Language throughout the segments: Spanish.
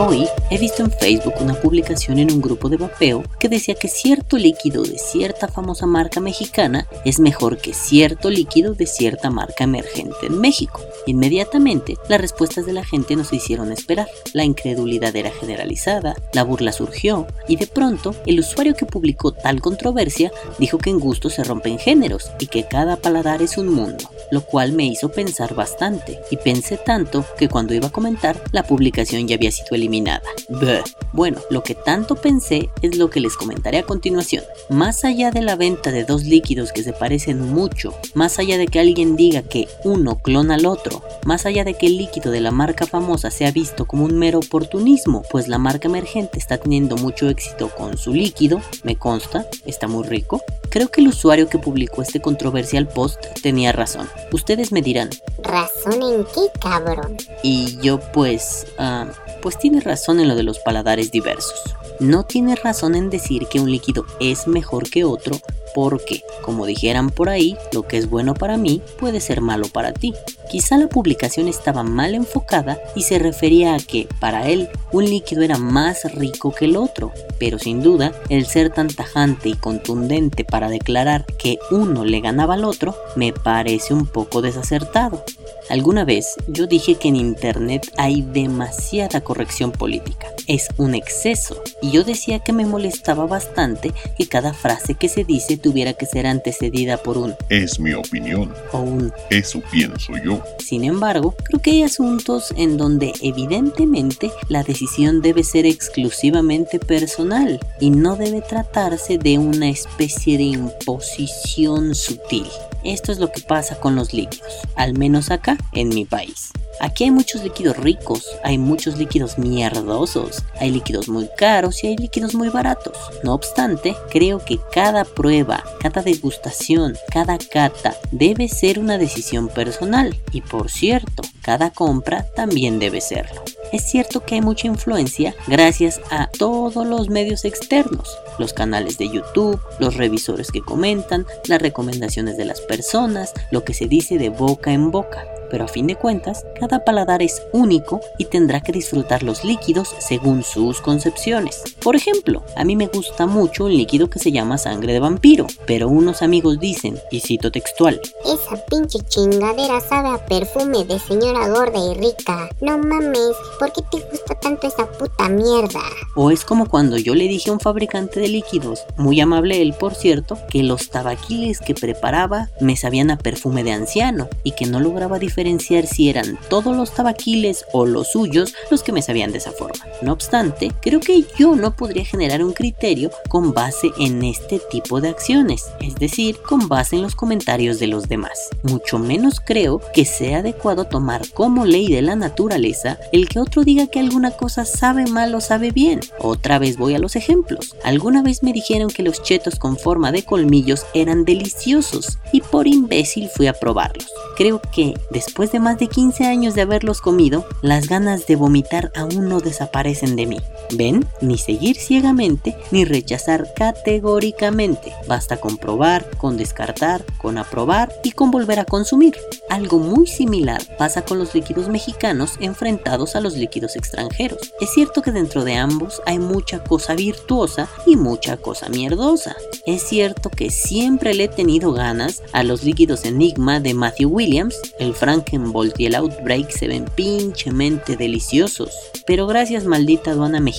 Hoy he visto en Facebook una publicación en un grupo de vapeo que decía que cierto líquido de cierta famosa marca mexicana es mejor que cierto líquido de cierta marca emergente en México. Inmediatamente, las respuestas de la gente no se hicieron esperar. La incredulidad era generalizada, la burla surgió y de pronto el usuario que publicó tal controversia dijo que en gusto se rompen géneros y que cada paladar es un mundo, lo cual me hizo pensar bastante y pensé tanto que cuando iba a comentar la publicación ya había sido eliminada. Bueno, lo que tanto pensé es lo que les comentaré a continuación. Más allá de la venta de dos líquidos que se parecen mucho, más allá de que alguien diga que uno clona al otro, más allá de que el líquido de la marca famosa sea visto como un mero oportunismo, pues la marca emergente está teniendo mucho éxito con su líquido, me consta, está muy rico, creo que el usuario que publicó este controversial post tenía razón. Ustedes me dirán, ¿razón en qué, cabrón? Y yo pues, ah, pues tiene razón en lo de los paladares diversos. No tiene razón en decir que un líquido es mejor que otro porque, como dijeran por ahí, lo que es bueno para mí puede ser malo para ti. Quizá la publicación estaba mal enfocada y se refería a que, para él, un líquido era más rico que el otro, pero sin duda, el ser tan tajante y contundente para declarar que uno le ganaba al otro me parece un poco desacertado. Alguna vez yo dije que en Internet hay demasiada corrección política, es un exceso, y yo decía que me molestaba bastante que cada frase que se dice tuviera que ser antecedida por un es mi opinión o un eso pienso yo. Sin embargo, creo que hay asuntos en donde evidentemente la decisión debe ser exclusivamente personal y no debe tratarse de una especie de imposición sutil. Esto es lo que pasa con los líquidos, al menos acá en mi país. Aquí hay muchos líquidos ricos, hay muchos líquidos mierdosos, hay líquidos muy caros y hay líquidos muy baratos. No obstante, creo que cada prueba, cada degustación, cada cata debe ser una decisión personal y por cierto, cada compra también debe serlo. Es cierto que hay mucha influencia gracias a todos los medios externos, los canales de YouTube, los revisores que comentan, las recomendaciones de las personas, lo que se dice de boca en boca pero a fin de cuentas, cada paladar es único y tendrá que disfrutar los líquidos según sus concepciones. Por ejemplo, a mí me gusta mucho un líquido que se llama sangre de vampiro, pero unos amigos dicen, y cito textual, Esa pinche chingadera sabe a perfume de señora gorda y rica. No mames, ¿por qué te gusta tanto esa puta mierda? O es como cuando yo le dije a un fabricante de líquidos, muy amable él por cierto, que los tabaquiles que preparaba me sabían a perfume de anciano y que no lograba diferenciar diferenciar si eran todos los tabaquiles o los suyos los que me sabían de esa forma. No obstante, creo que yo no podría generar un criterio con base en este tipo de acciones, es decir, con base en los comentarios de los demás. Mucho menos creo que sea adecuado tomar como ley de la naturaleza el que otro diga que alguna cosa sabe mal o sabe bien. Otra vez voy a los ejemplos. Alguna vez me dijeron que los chetos con forma de colmillos eran deliciosos y por imbécil fui a probarlos. Creo que después después de más de 15 años de haberlos comido, las ganas de vomitar aún no desaparecen de mí. ¿Ven? Ni seguir ciegamente, ni rechazar categóricamente. Basta con probar, con descartar, con aprobar y con volver a consumir. Algo muy similar pasa con los líquidos mexicanos enfrentados a los líquidos extranjeros. Es cierto que dentro de ambos hay mucha cosa virtuosa y mucha cosa mierdosa. Es cierto que siempre le he tenido ganas a los líquidos Enigma de Matthew Williams, el Frank Bolt y el Outbreak se ven pinchemente deliciosos. Pero gracias maldita aduana mexicana,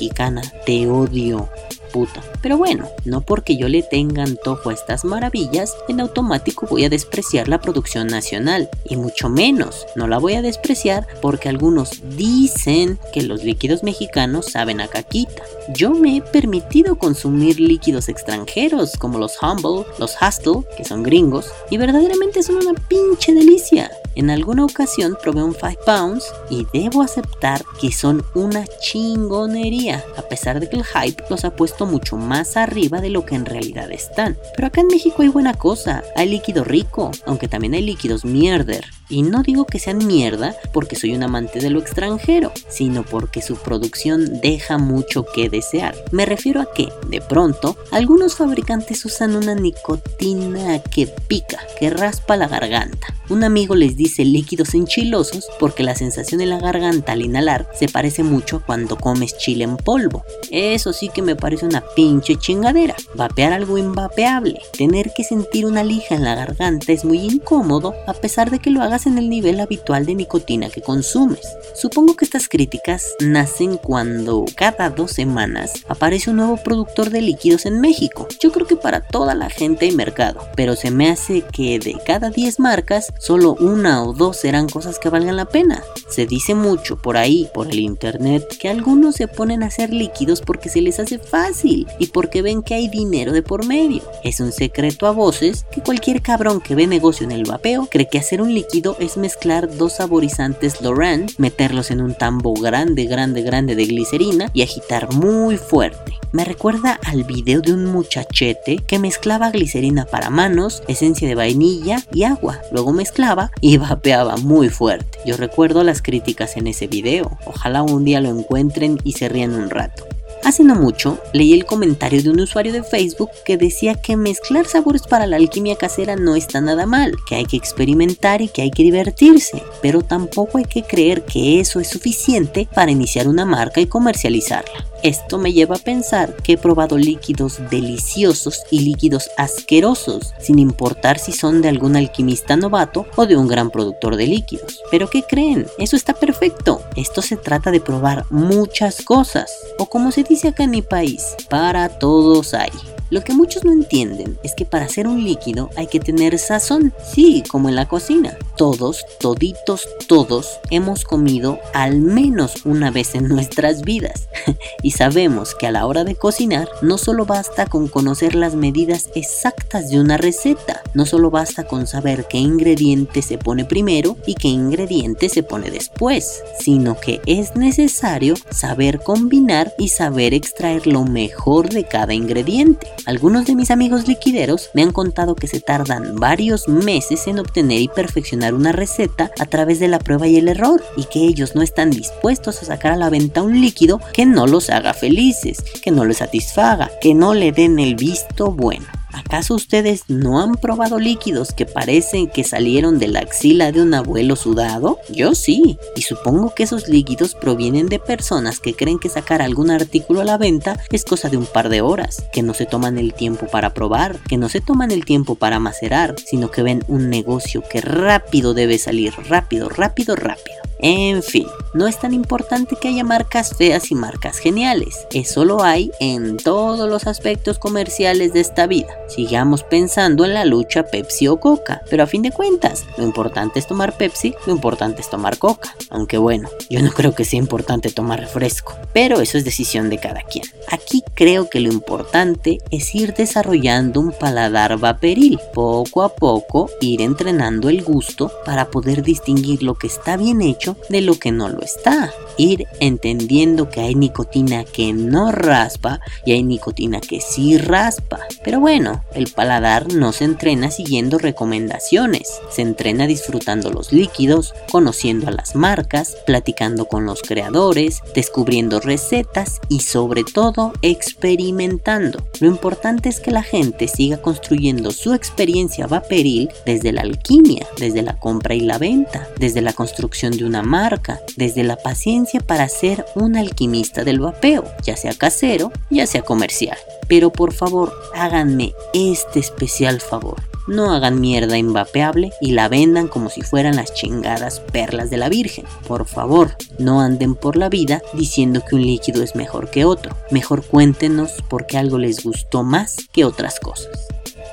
te odio puta. Pero bueno, no porque yo le tenga antojo a estas maravillas, en automático voy a despreciar la producción nacional. Y mucho menos, no la voy a despreciar porque algunos dicen que los líquidos mexicanos saben a caquita. Yo me he permitido consumir líquidos extranjeros como los Humble, los Hustle, que son gringos, y verdaderamente son una pinche delicia. En alguna ocasión probé un 5 pounds y debo aceptar que son una chingonería, a pesar de que el hype los ha puesto mucho más arriba de lo que en realidad están. Pero acá en México hay buena cosa, hay líquido rico, aunque también hay líquidos mierder. Y no digo que sean mierda porque soy un amante de lo extranjero, sino porque su producción deja mucho que desear. Me refiero a que, de pronto, algunos fabricantes usan una nicotina que pica, que raspa la garganta. Un amigo les dice dice líquidos enchilosos porque la sensación en la garganta al inhalar se parece mucho a cuando comes chile en polvo. Eso sí que me parece una pinche chingadera. Vapear algo invapeable. Tener que sentir una lija en la garganta es muy incómodo a pesar de que lo hagas en el nivel habitual de nicotina que consumes. Supongo que estas críticas nacen cuando cada dos semanas aparece un nuevo productor de líquidos en México. Yo creo que para toda la gente hay mercado, pero se me hace que de cada 10 marcas, solo una o dos serán cosas que valgan la pena. Se dice mucho por ahí, por el internet, que algunos se ponen a hacer líquidos porque se les hace fácil y porque ven que hay dinero de por medio. Es un secreto a voces que cualquier cabrón que ve negocio en el vapeo cree que hacer un líquido es mezclar dos saborizantes Loran, meterlos en un tambo grande, grande, grande de glicerina y agitar muy fuerte. Me recuerda al video de un muchachete que mezclaba glicerina para manos, esencia de vainilla y agua. Luego mezclaba y vapeaba muy fuerte. Yo recuerdo las críticas en ese video. Ojalá un día lo encuentren y se rían un rato. Hace no mucho leí el comentario de un usuario de Facebook que decía que mezclar sabores para la alquimia casera no está nada mal, que hay que experimentar y que hay que divertirse, pero tampoco hay que creer que eso es suficiente para iniciar una marca y comercializarla. Esto me lleva a pensar que he probado líquidos deliciosos y líquidos asquerosos, sin importar si son de algún alquimista novato o de un gran productor de líquidos. Pero ¿qué creen? Eso está perfecto. Esto se trata de probar muchas cosas, o como se dice acá en mi país, para todos hay. Lo que muchos no entienden es que para hacer un líquido hay que tener sazón, sí, como en la cocina. Todos, toditos, todos hemos comido al menos una vez en nuestras vidas y sabemos que a la hora de cocinar no solo basta con conocer las medidas exactas de una receta, no solo basta con saber qué ingrediente se pone primero y qué ingrediente se pone después, sino que es necesario saber combinar y saber extraer lo mejor de cada ingrediente. Algunos de mis amigos liquideros me han contado que se tardan varios meses en obtener y perfeccionar una receta a través de la prueba y el error y que ellos no están dispuestos a sacar a la venta un líquido que no los haga felices, que no les satisfaga, que no le den el visto bueno. ¿Acaso ustedes no han probado líquidos que parecen que salieron de la axila de un abuelo sudado? Yo sí, y supongo que esos líquidos provienen de personas que creen que sacar algún artículo a la venta es cosa de un par de horas, que no se toman el tiempo para probar, que no se toman el tiempo para macerar, sino que ven un negocio que rápido debe salir, rápido, rápido, rápido. En fin, no es tan importante que haya marcas feas y marcas geniales, eso lo hay en todos los aspectos comerciales de esta vida. Sigamos pensando en la lucha Pepsi o Coca, pero a fin de cuentas, lo importante es tomar Pepsi, lo importante es tomar Coca. Aunque bueno, yo no creo que sea importante tomar refresco, pero eso es decisión de cada quien. Aquí creo que lo importante es ir desarrollando un paladar vaporil, poco a poco ir entrenando el gusto para poder distinguir lo que está bien hecho de lo que no lo está. Ir entendiendo que hay nicotina que no raspa y hay nicotina que sí raspa. Pero bueno, el paladar no se entrena siguiendo recomendaciones, se entrena disfrutando los líquidos, conociendo a las marcas, platicando con los creadores, descubriendo recetas y sobre todo experimentando. Lo importante es que la gente siga construyendo su experiencia vaporil desde la alquimia, desde la compra y la venta, desde la construcción de una marca, desde la paciencia para ser un alquimista del vapeo, ya sea casero, ya sea comercial. Pero por favor, háganme este especial favor. No hagan mierda invapeable y la vendan como si fueran las chingadas perlas de la Virgen. Por favor, no anden por la vida diciendo que un líquido es mejor que otro. Mejor cuéntenos por qué algo les gustó más que otras cosas.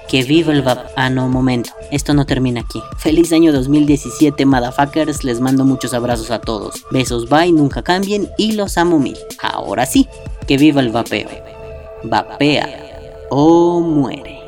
Que viva el VAP. Ah, no, momento. Esto no termina aquí. Feliz año 2017, motherfuckers. Les mando muchos abrazos a todos. Besos, bye, nunca cambien y los amo mil. Ahora sí, que viva el vapeo. Vapea o muere.